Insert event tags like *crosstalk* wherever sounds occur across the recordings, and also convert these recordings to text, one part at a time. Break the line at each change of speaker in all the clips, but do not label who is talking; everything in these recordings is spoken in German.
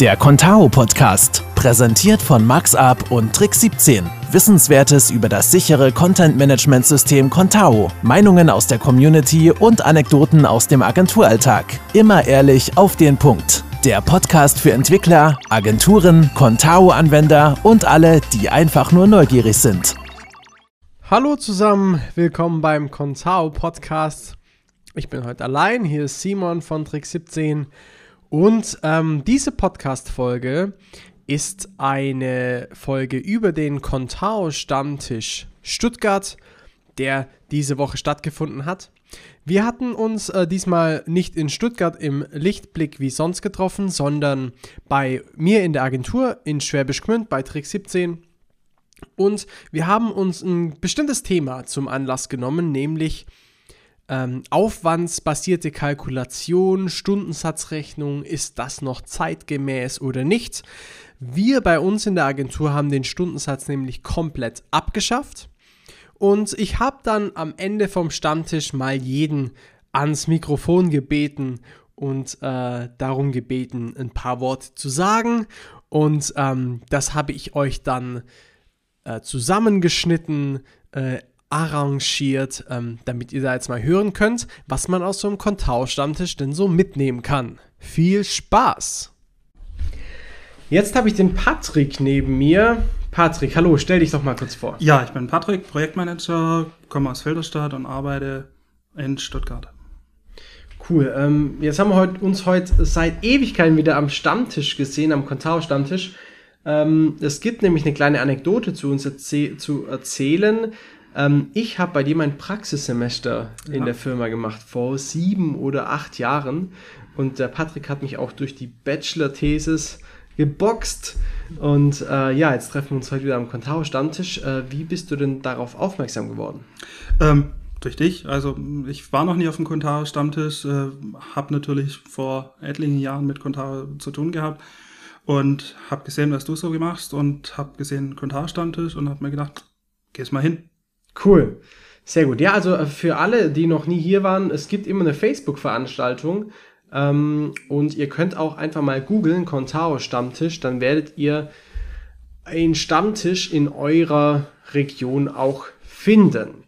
Der Contao Podcast, präsentiert von MaxUp und Trick 17. Wissenswertes über das sichere Content Management System Contao, Meinungen aus der Community und Anekdoten aus dem Agenturalltag. Immer ehrlich auf den Punkt. Der Podcast für Entwickler, Agenturen, Contao-Anwender und alle, die einfach nur neugierig sind.
Hallo zusammen, willkommen beim Contao Podcast. Ich bin heute allein, hier ist Simon von Trick 17 und ähm, diese Podcast-Folge ist eine Folge über den Contao-Stammtisch Stuttgart, der diese Woche stattgefunden hat. Wir hatten uns äh, diesmal nicht in Stuttgart im Lichtblick wie sonst getroffen, sondern bei mir in der Agentur in Schwäbisch Gmünd bei Trick 17. Und wir haben uns ein bestimmtes Thema zum Anlass genommen, nämlich ähm, aufwandsbasierte Kalkulation, Stundensatzrechnung, ist das noch zeitgemäß oder nicht? Wir bei uns in der Agentur haben den Stundensatz nämlich komplett abgeschafft. Und ich habe dann am Ende vom Stammtisch mal jeden ans Mikrofon gebeten und äh, darum gebeten, ein paar Worte zu sagen. Und ähm, das habe ich euch dann äh, zusammengeschnitten, äh, arrangiert, ähm, damit ihr da jetzt mal hören könnt, was man aus so einem Kontau-Stammtisch denn so mitnehmen kann. Viel Spaß! Jetzt habe ich den Patrick neben mir. Patrick, hallo, stell dich doch mal kurz vor.
Ja, ich bin Patrick, Projektmanager, komme aus Filderstadt und arbeite in Stuttgart.
Cool. Ähm, jetzt haben wir heut, uns heute seit Ewigkeiten wieder am Stammtisch gesehen, am Contao-Stammtisch. Ähm, es gibt nämlich eine kleine Anekdote zu uns zu erzählen. Ähm, ich habe bei dir mein Praxissemester ja. in der Firma gemacht, vor sieben oder acht Jahren. Und der Patrick hat mich auch durch die Bachelor-Thesis geboxt. Und äh, ja, jetzt treffen wir uns heute wieder am Contao-Stammtisch. Äh, wie bist du denn darauf aufmerksam geworden?
Ähm, durch dich. Also ich war noch nie auf dem Contao-Stammtisch, äh, habe natürlich vor etlichen Jahren mit Contao zu tun gehabt und habe gesehen, was du so machst und habe gesehen Contao-Stammtisch und habe mir gedacht, geh's mal hin.
Cool. Sehr gut. Ja, also äh, für alle, die noch nie hier waren, es gibt immer eine Facebook-Veranstaltung. Ähm, und ihr könnt auch einfach mal googeln, Contao Stammtisch, dann werdet ihr einen Stammtisch in eurer Region auch finden.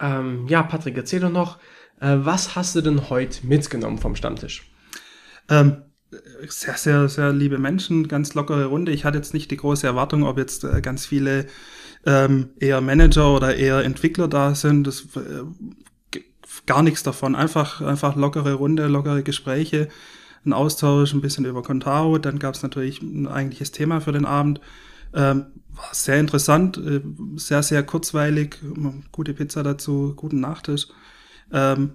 Ähm, ja, Patrick, erzähl doch noch, äh, was hast du denn heute mitgenommen vom Stammtisch?
Ähm, sehr, sehr, sehr liebe Menschen, ganz lockere Runde. Ich hatte jetzt nicht die große Erwartung, ob jetzt äh, ganz viele ähm, eher Manager oder eher Entwickler da sind. Das äh, gar nichts davon. Einfach, einfach lockere Runde, lockere Gespräche, ein Austausch, ein bisschen über Contao. Dann gab es natürlich ein eigentliches Thema für den Abend. Ähm, war sehr interessant, äh, sehr, sehr kurzweilig, gute Pizza dazu, guten Nachtisch. Ähm,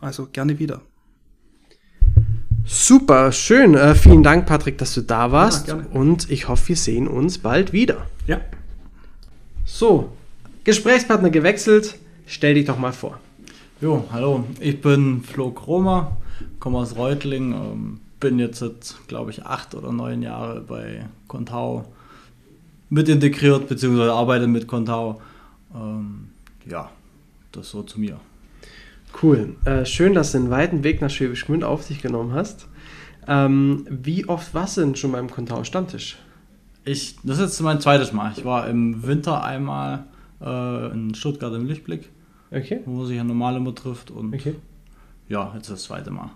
also gerne wieder.
Super, schön. Äh, vielen Dank, Patrick, dass du da warst. Ja, und ich hoffe, wir sehen uns bald wieder.
Ja.
So, Gesprächspartner gewechselt. Stell dich doch mal vor.
Jo, hallo, ich bin Flo Kromer, komme aus Reutling, ähm, bin jetzt seit, glaube ich, acht oder neun Jahre bei Contao mit integriert, beziehungsweise arbeite mit Contao. Ähm, ja, das so zu mir.
Cool. Äh, schön, dass du den weiten Weg nach Schwäbisch Gmünd auf sich genommen hast. Ähm, wie oft warst du denn schon beim Contao Stammtisch?
Ich, das ist jetzt mein zweites Mal. Ich war im Winter einmal äh, in Stuttgart im Lichtblick,
okay.
wo sich ja normal immer trifft. Und
okay.
ja, jetzt das zweite Mal.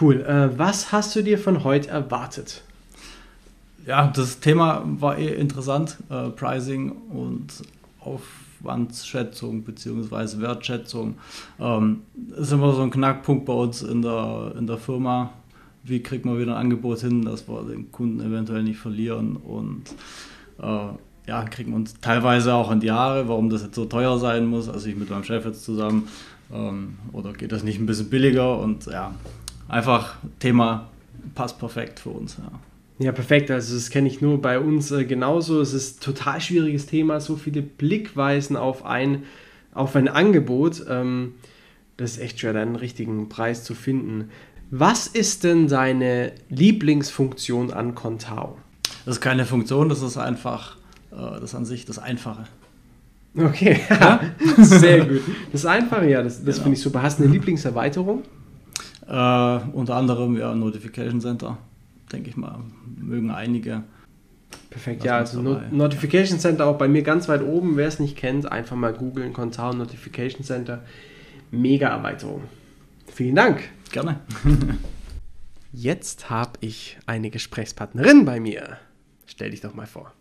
Cool. Äh, was hast du dir von heute erwartet?
Ja, das Thema war eh interessant. Äh, Pricing und Aufwandsschätzung bzw. Wertschätzung. Ähm, ist immer so ein Knackpunkt bei uns in der, in der Firma wie kriegt man wieder ein Angebot hin, dass wir den Kunden eventuell nicht verlieren und äh, ja, kriegen uns teilweise auch in die Haare, warum das jetzt so teuer sein muss, also ich mit meinem Chef jetzt zusammen ähm, oder geht das nicht ein bisschen billiger und ja, einfach Thema passt perfekt für uns. Ja.
Ja, perfekt. Also das kenne ich nur bei uns äh, genauso. Es ist ein total schwieriges Thema, so viele Blickweisen auf ein, auf ein Angebot. Ähm, das ist echt schwer, einen richtigen Preis zu finden. Was ist denn deine Lieblingsfunktion an Contao?
Das ist keine Funktion, das ist einfach, äh, das an sich das Einfache.
Okay, ja? *laughs* sehr gut. Das Einfache, ja, das, das genau. finde ich super. Hast du eine Lieblingserweiterung?
Äh, unter anderem ja Notification Center. Denke ich mal, mögen einige.
Perfekt, ja, also Not Notification Center auch bei mir ganz weit oben. Wer es nicht kennt, einfach mal googeln, Contao Notification Center. Mega Erweiterung. Vielen Dank.
Gerne. *laughs*
Jetzt habe ich eine Gesprächspartnerin bei mir. Stell dich doch mal vor.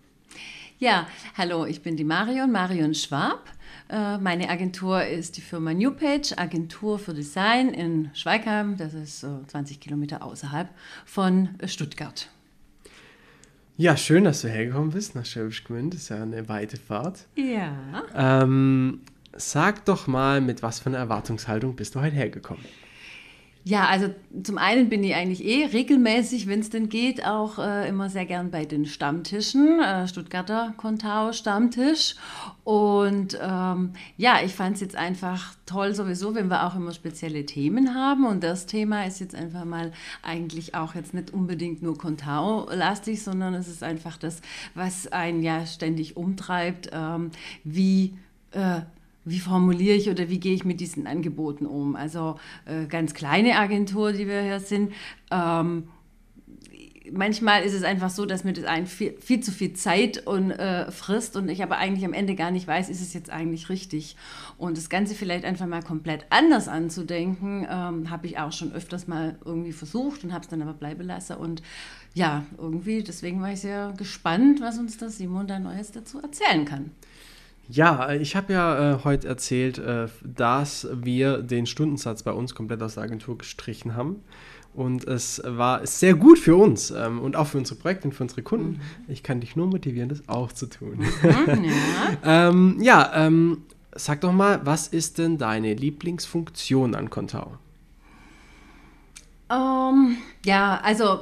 Ja, hallo, ich bin die Marion, Marion Schwab. Äh, meine Agentur ist die Firma NewPage, Agentur für Design in Schweigheim. Das ist so 20 Kilometer außerhalb von Stuttgart.
Ja, schön, dass du hergekommen bist nach Schwäbisch Gmünd. Das ist ja eine weite Fahrt.
Ja.
Ähm, sag doch mal, mit was für einer Erwartungshaltung bist du heute hergekommen?
Ja, also zum einen bin ich eigentlich eh regelmäßig, wenn es denn geht, auch äh, immer sehr gern bei den Stammtischen, äh, Stuttgarter Contao Stammtisch. Und ähm, ja, ich fand es jetzt einfach toll sowieso, wenn wir auch immer spezielle Themen haben. Und das Thema ist jetzt einfach mal eigentlich auch jetzt nicht unbedingt nur Contao-lastig, sondern es ist einfach das, was einen ja ständig umtreibt, ähm, wie äh, wie formuliere ich oder wie gehe ich mit diesen Angeboten um? Also äh, ganz kleine Agentur, die wir hier sind. Ähm, manchmal ist es einfach so, dass mir das ein viel, viel zu viel Zeit und, äh, frisst und ich aber eigentlich am Ende gar nicht weiß, ist es jetzt eigentlich richtig. Und das Ganze vielleicht einfach mal komplett anders anzudenken, ähm, habe ich auch schon öfters mal irgendwie versucht und habe es dann aber bleiben lassen. Und ja, irgendwie, deswegen war ich sehr gespannt, was uns da Simon da Neues dazu erzählen kann.
Ja, ich habe ja äh, heute erzählt, äh, dass wir den Stundensatz bei uns komplett aus der Agentur gestrichen haben. Und es war sehr gut für uns ähm, und auch für unsere Projekte und für unsere Kunden. Mhm. Ich kann dich nur motivieren, das auch zu tun. Mhm, *laughs* ja, ähm, ja ähm, sag doch mal, was ist denn deine Lieblingsfunktion an Contao?
Um, ähm, ja, also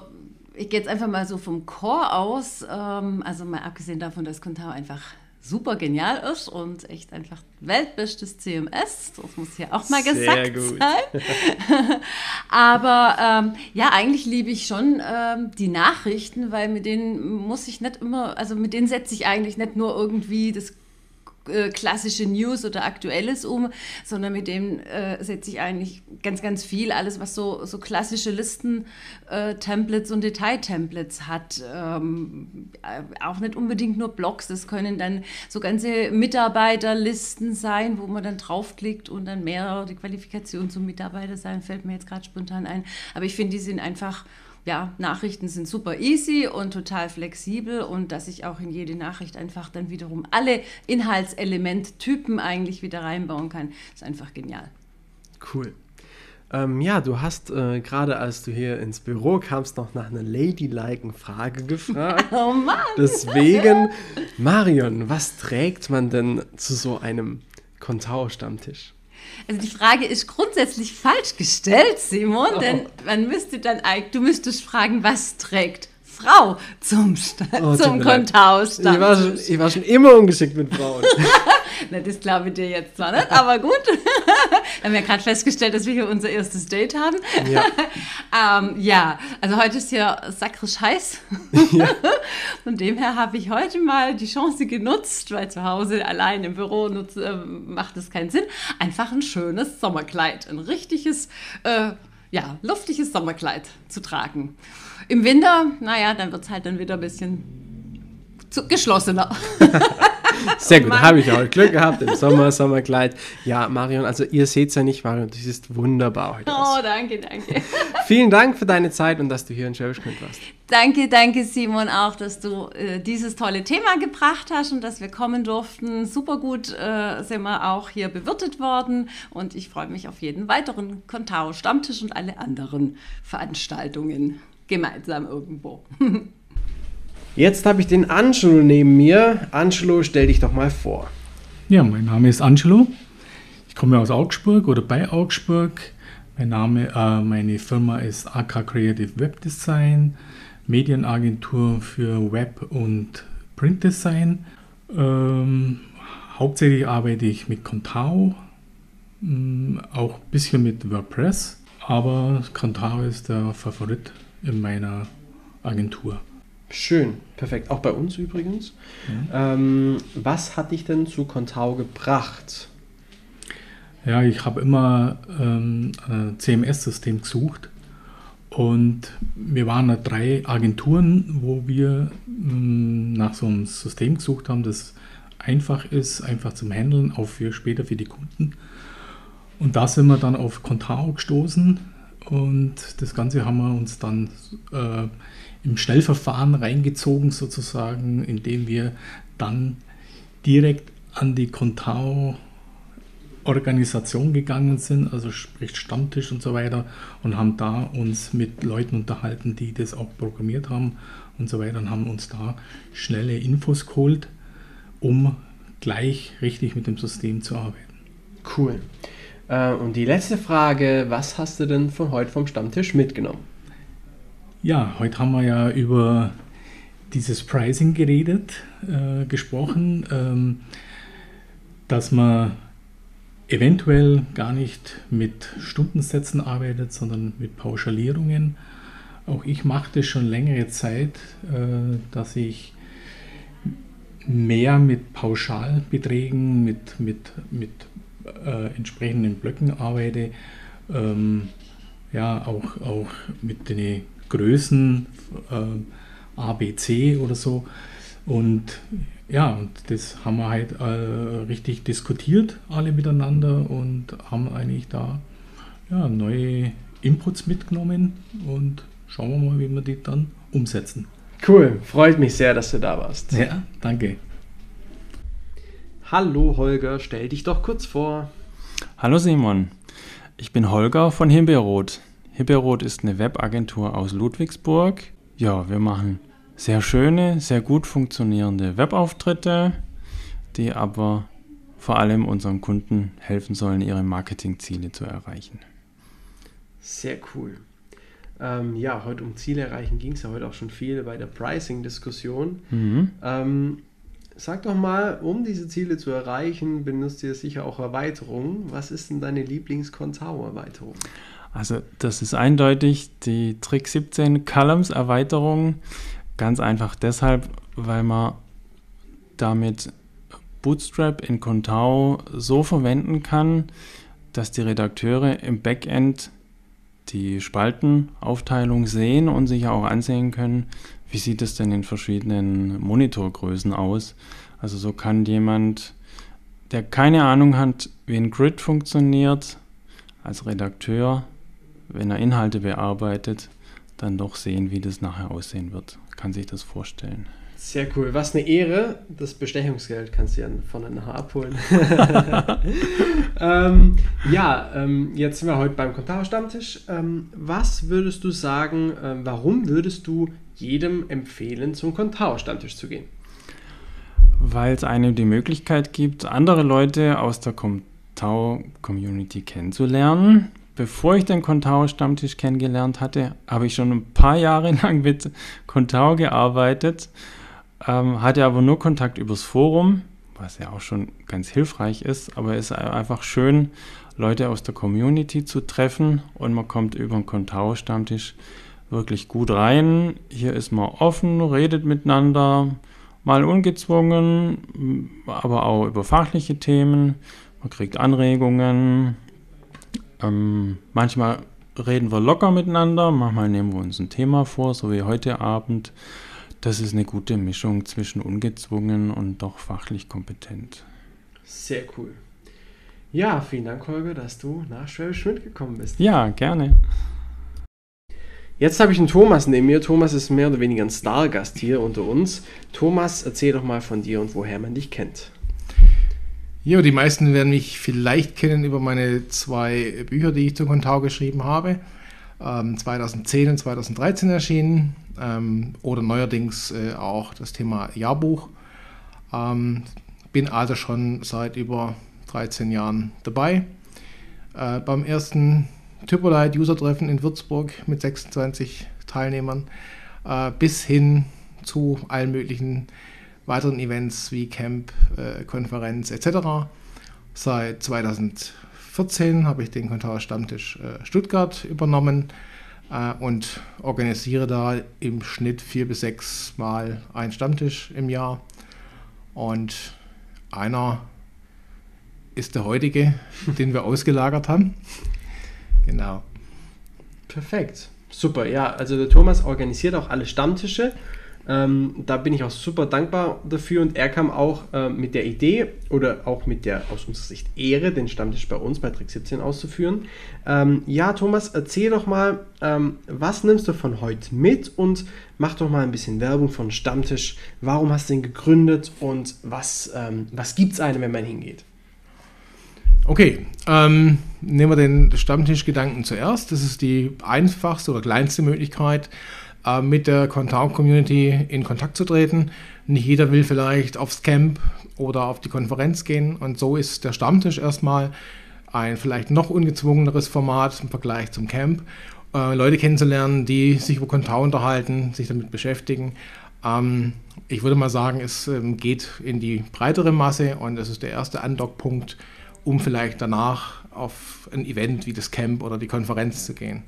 ich gehe jetzt einfach mal so vom Core aus. Ähm, also mal abgesehen davon, dass Contao einfach super genial ist und echt einfach weltbestes CMS. Das muss hier auch mal gesagt sein. *laughs* Aber ähm, ja, eigentlich liebe ich schon ähm, die Nachrichten, weil mit denen muss ich nicht immer, also mit denen setze ich eigentlich nicht nur irgendwie das äh, klassische News oder Aktuelles um, sondern mit dem äh, setze ich eigentlich ganz, ganz viel, alles, was so, so klassische Listen-Templates äh, und Detail-Templates hat. Ähm, äh, auch nicht unbedingt nur Blogs, das können dann so ganze Mitarbeiterlisten sein, wo man dann draufklickt und dann mehr die Qualifikation zum Mitarbeiter sein, fällt mir jetzt gerade spontan ein. Aber ich finde, die sind einfach ja, Nachrichten sind super easy und total flexibel und dass ich auch in jede Nachricht einfach dann wiederum alle Inhaltselementtypen eigentlich wieder reinbauen kann, ist einfach genial.
Cool. Ähm, ja, du hast äh, gerade als du hier ins Büro kamst, noch nach einer ladyliken Frage gefragt. *laughs*
oh Mann!
Deswegen, Marion, was trägt man denn zu so einem Contao-Stammtisch?
Also die Frage ist grundsätzlich falsch gestellt, Simon, oh. denn man müsste dann eigentlich, du müsstest fragen, was trägt Frau zum, oh, zum Kontaus.
Ich, war schon, ich war schon immer ungeschickt mit Frauen. *laughs*
Na, das glaube ich dir jetzt zwar nicht, aber gut. *laughs* wir haben ja gerade festgestellt, dass wir hier unser erstes Date haben. Ja, *laughs* ähm, ja. also heute ist hier sakrisch heiß. *laughs* Ja. Von dem her habe ich heute mal die Chance genutzt, weil zu Hause allein im Büro nutze, äh, macht es keinen Sinn, einfach ein schönes Sommerkleid, ein richtiges, äh, ja, luftiges Sommerkleid zu tragen. Im Winter, naja, dann wird es halt dann wieder ein bisschen zu, geschlossener.
Sehr gut, habe ich auch Glück gehabt im Sommer, Sommerkleid. Ja, Marion, also ihr seht es ja nicht, Marion, du siehst wunderbar heute
Oh, danke, danke.
Vielen Dank für deine Zeit und dass du hier in Schwäbisch warst.
Danke, danke Simon auch, dass du äh, dieses tolle Thema gebracht hast und dass wir kommen durften. Super gut äh, sind wir auch hier bewirtet worden und ich freue mich auf jeden weiteren Contao Stammtisch und alle anderen Veranstaltungen gemeinsam irgendwo. *laughs*
Jetzt habe ich den Angelo neben mir. Angelo, stell dich doch mal vor.
Ja, mein Name ist Angelo. Ich komme aus Augsburg oder bei Augsburg. Mein Name, äh, meine Firma ist AK Creative Web Design, Medienagentur für Web und Print Design. Ähm, hauptsächlich arbeite ich mit Contao, mm, auch ein bisschen mit WordPress, aber Contao ist der Favorit in meiner Agentur.
Schön, perfekt. Auch bei uns übrigens. Mhm. Ähm, was hat dich denn zu Contao gebracht?
Ja, ich habe immer ähm, ein CMS-System gesucht Und wir waren da drei Agenturen, wo wir mh, mm, nach so einem System gesucht haben, das einfach ist, einfach zum Handeln, auch für später für die Kunden. Und da sind wir dann auf Contao gestoßen und das Ganze haben wir uns dann äh, im Schnellverfahren reingezogen, sozusagen, indem wir dann direkt an die Contao Organisation gegangen sind, also sprich Stammtisch und so weiter, und haben da uns mit Leuten unterhalten, die das auch programmiert haben und so weiter, und haben uns da schnelle Infos geholt, um gleich richtig mit dem System zu arbeiten.
Cool. Äh, und die letzte Frage, was hast du denn von heute vom Stammtisch mitgenommen?
Ja, heute haben wir ja über dieses Pricing geredet, äh, gesprochen, ähm, dass man eventuell gar nicht mit Stundensätzen arbeitet, sondern mit Pauschalierungen. Auch ich mache das schon längere Zeit, äh, dass ich mehr mit Pauschalbeträgen, mit, mit, mit äh, entsprechenden Blöcken arbeite. Ähm, ja, auch, auch mit den Größen äh, A, B, C oder so. Und ja, und das haben wir halt äh, richtig diskutiert, alle miteinander und haben eigentlich da ja, neue Inputs mitgenommen und schauen wir mal, wie wir die dann umsetzen.
Cool, freut mich sehr, dass du da warst.
Ja, danke.
Hallo Holger, stell dich doch kurz vor.
Hallo Simon, ich bin Holger von Himbeerrot. Himbeerrot ist eine Webagentur aus Ludwigsburg. Ja, wir machen sehr schöne, sehr gut funktionierende Webauftritte, die aber vor allem unseren Kunden helfen sollen, ihre Marketingziele zu erreichen.
Sehr cool. Ähm, ja, heute um Ziele erreichen ging es ja heute auch schon viel bei der Pricing-Diskussion. Mhm. Ähm, Sag doch mal, um diese Ziele zu erreichen, benutzt ihr sicher auch Erweiterungen. Was ist denn deine Lieblings-Contao-Erweiterung?
Also das ist eindeutig die Trick 17 Columns Erweiterung. Ganz einfach deshalb, weil man damit Bootstrap in Contao so verwenden kann, dass die Redakteure im Backend die Spaltenaufteilung sehen und sich auch ansehen können, wie sieht es denn in verschiedenen Monitorgrößen aus? Also so kann jemand, der keine Ahnung hat, wie ein Grid funktioniert, als Redakteur, wenn er Inhalte bearbeitet, dann doch sehen, wie das nachher aussehen wird. Kann sich das vorstellen.
Sehr cool. Was eine Ehre. Das Bestechungsgeld kannst du ja von nachher abholen. *laughs* *laughs* ähm, ja, ähm, jetzt sind wir heute beim Kontaro-Stammtisch. Ähm, was würdest du sagen, ähm, warum würdest du jedem empfehlen, zum Contao-Stammtisch zu gehen?
Weil es einem die Möglichkeit gibt, andere Leute aus der Contao-Community kennenzulernen. Bevor ich den Contao-Stammtisch kennengelernt hatte, habe ich schon ein paar Jahre *laughs* lang mit Contao gearbeitet, ähm, hatte aber nur Kontakt übers Forum, was ja auch schon ganz hilfreich ist, aber es ist einfach schön, Leute aus der Community zu treffen und man kommt über den Contao-Stammtisch wirklich gut rein. Hier ist man offen, redet miteinander, mal ungezwungen, aber auch über fachliche Themen. Man kriegt Anregungen. Ähm, manchmal reden wir locker miteinander, manchmal nehmen wir uns ein Thema vor, so wie heute Abend. Das ist eine gute Mischung zwischen ungezwungen und doch fachlich kompetent.
Sehr cool. Ja, vielen Dank, Holger, dass du nach Schwäbisch mitgekommen bist.
Ja, gerne.
Jetzt habe ich einen Thomas neben mir. Thomas ist mehr oder weniger ein Stargast hier unter uns. Thomas, erzähl doch mal von dir und woher man dich kennt.
Ja, die meisten werden mich vielleicht kennen über meine zwei Bücher, die ich zu Contao geschrieben habe. Ähm, 2010 und 2013 erschienen. Ähm, oder neuerdings äh, auch das Thema Jahrbuch. Ähm, bin also schon seit über 13 Jahren dabei. Äh, beim ersten Typolite User-Treffen in Würzburg mit 26 Teilnehmern äh, bis hin zu allen möglichen weiteren Events wie Camp, äh, Konferenz etc. Seit 2014 habe ich den Kontar Stammtisch äh, Stuttgart übernommen äh, und organisiere da im Schnitt vier bis sechs Mal einen Stammtisch im Jahr. Und einer ist der heutige, *laughs* den wir ausgelagert haben. Genau.
Perfekt. Super, ja. Also der Thomas organisiert auch alle Stammtische. Ähm, da bin ich auch super dankbar dafür und er kam auch äh, mit der Idee oder auch mit der aus unserer Sicht Ehre, den Stammtisch bei uns bei Trick 17 auszuführen. Ähm, ja, Thomas, erzähl doch mal, ähm, was nimmst du von heute mit und mach doch mal ein bisschen Werbung von Stammtisch. Warum hast du ihn gegründet und was, ähm, was gibt es einem, wenn man hingeht?
Okay, ähm, nehmen wir den Stammtischgedanken zuerst. Das ist die einfachste oder kleinste Möglichkeit, äh, mit der Contao-Community in Kontakt zu treten. Nicht jeder will vielleicht aufs Camp oder auf die Konferenz gehen und so ist der Stammtisch erstmal ein vielleicht noch ungezwungeneres Format im Vergleich zum Camp. Äh, Leute kennenzulernen, die sich über Contao unterhalten, sich damit beschäftigen. Ähm, ich würde mal sagen, es ähm, geht in die breitere Masse und es ist der erste Andockpunkt um vielleicht danach auf ein Event wie das Camp oder die Konferenz zu gehen.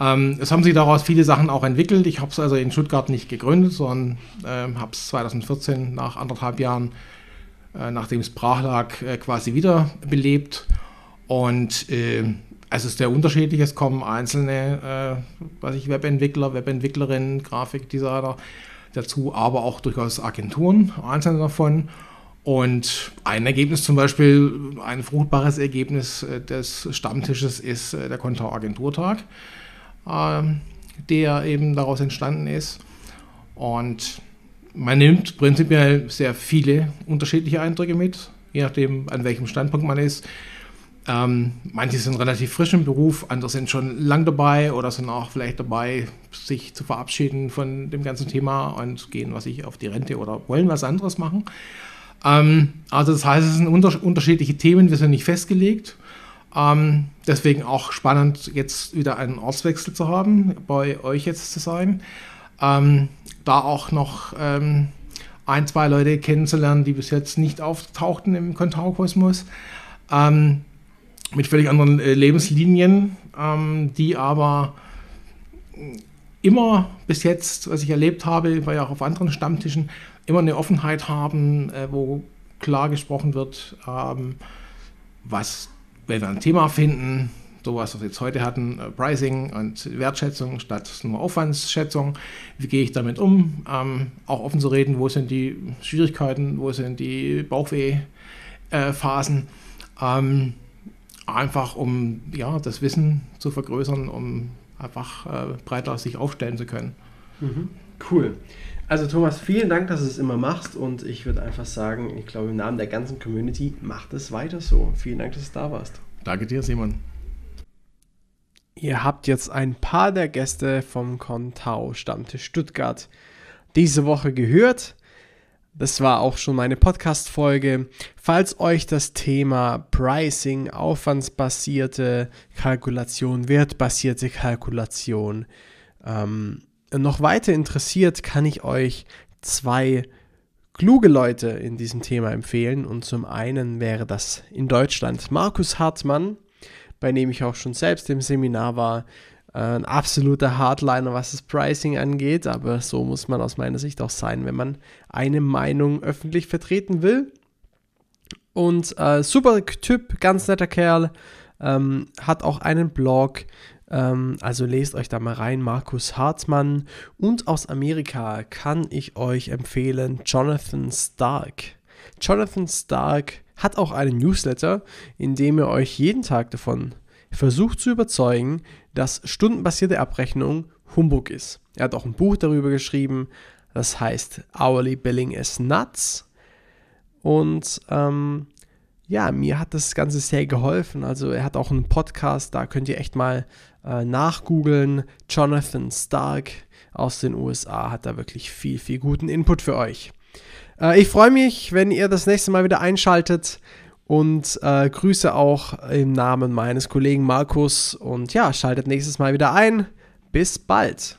Ähm, es haben sich daraus viele Sachen auch entwickelt. Ich habe es also in Stuttgart nicht gegründet, sondern äh, habe es 2014 nach anderthalb Jahren, äh, nachdem es brach lag, äh, quasi wiederbelebt. Und äh, es ist sehr unterschiedlich. Es kommen einzelne, äh, was ich, Webentwickler, Webentwicklerinnen, Grafikdesigner dazu, aber auch durchaus Agenturen, einzelne davon. Und ein Ergebnis zum Beispiel, ein fruchtbares Ergebnis äh, des Stammtisches ist äh, der Kontau Agenturtag, der eben daraus entstanden ist. Und man nimmt prinzipiell sehr viele unterschiedliche Eindrücke mit, je nachdem, an welchem Standpunkt man ist. Ähm, manche sind relativ frisch im Beruf, andere sind schon lang dabei oder sind auch vielleicht dabei, sich zu verabschieden von dem ganzen Thema und gehen, was ich, auf die Rente oder wollen was anderes machen. Ähm, also das heißt, es sind unter unterschiedliche Themen, wir sind nicht festgelegt. Ähm, deswegen auch spannend, jetzt wieder einen Ortswechsel zu haben, bei euch jetzt zu sein. Ähm, da auch noch ähm, ein, zwei Leute kennenzulernen, die bis jetzt nicht auftauchten im Kontau-Kosmos. Ähm, mit völlig anderen äh, Lebenslinien, ähm, die aber immer bis jetzt, was ich erlebt habe, war ja auch auf anderen Stammtischen, immer eine Offenheit haben, äh, wo klar gesprochen wird, ähm, was, wenn wir ein Thema finden, sowas, was wir jetzt heute hatten, äh, Pricing und Wertschätzung statt nur Aufwandsschätzung. Wie gehe ich damit um? Ähm, auch offen zu reden, wo sind die Schwierigkeiten, wo sind die Bauchweh-Phasen. Äh, ähm, einfach um ja, das Wissen zu vergrößern, um einfach äh, breiter sich aufstellen zu können.
Mhm. Cool. Also Thomas, vielen Dank, dass du es immer machst und ich würde einfach sagen, ich glaube im Namen der ganzen Community, macht es weiter so. Vielen Dank, dass du da warst.
Danke dir, Simon.
Ihr habt jetzt ein paar der Gäste vom Contau Stammtisch Stuttgart diese Woche gehört. Das war auch schon meine Podcast-Folge. Falls euch das Thema Pricing, aufwandsbasierte Kalkulation, wertbasierte Kalkulation ähm, noch weiter interessiert, kann ich euch zwei kluge Leute in diesem Thema empfehlen. Und zum einen wäre das in Deutschland Markus Hartmann, bei dem ich auch schon selbst im Seminar war. Äh, ein absoluter Hardliner, was das Pricing angeht, aber so muss man aus meiner Sicht auch sein, wenn man eine Meinung öffentlich vertreten will. Und äh, super Typ, ganz netter Kerl, ähm, hat auch einen Blog, ähm, also lest euch da mal rein, Markus Hartmann. Und aus Amerika kann ich euch empfehlen Jonathan Stark. Jonathan Stark hat auch einen Newsletter, in dem er euch jeden Tag davon versucht zu überzeugen, dass stundenbasierte Abrechnung Humbug ist. Er hat auch ein Buch darüber geschrieben, das heißt Hourly Billing is Nuts. Und ähm, ja, mir hat das Ganze sehr geholfen. Also er hat auch einen Podcast, da könnt ihr echt mal äh, nachgoogeln. Jonathan Stark aus den USA hat da wirklich viel, viel guten Input für euch. Äh, ich freue mich, wenn ihr das nächste Mal wieder einschaltet und äh, grüße auch im Namen meines Kollegen Markus und ja, schaltet nächstes Mal wieder ein. Bis bald.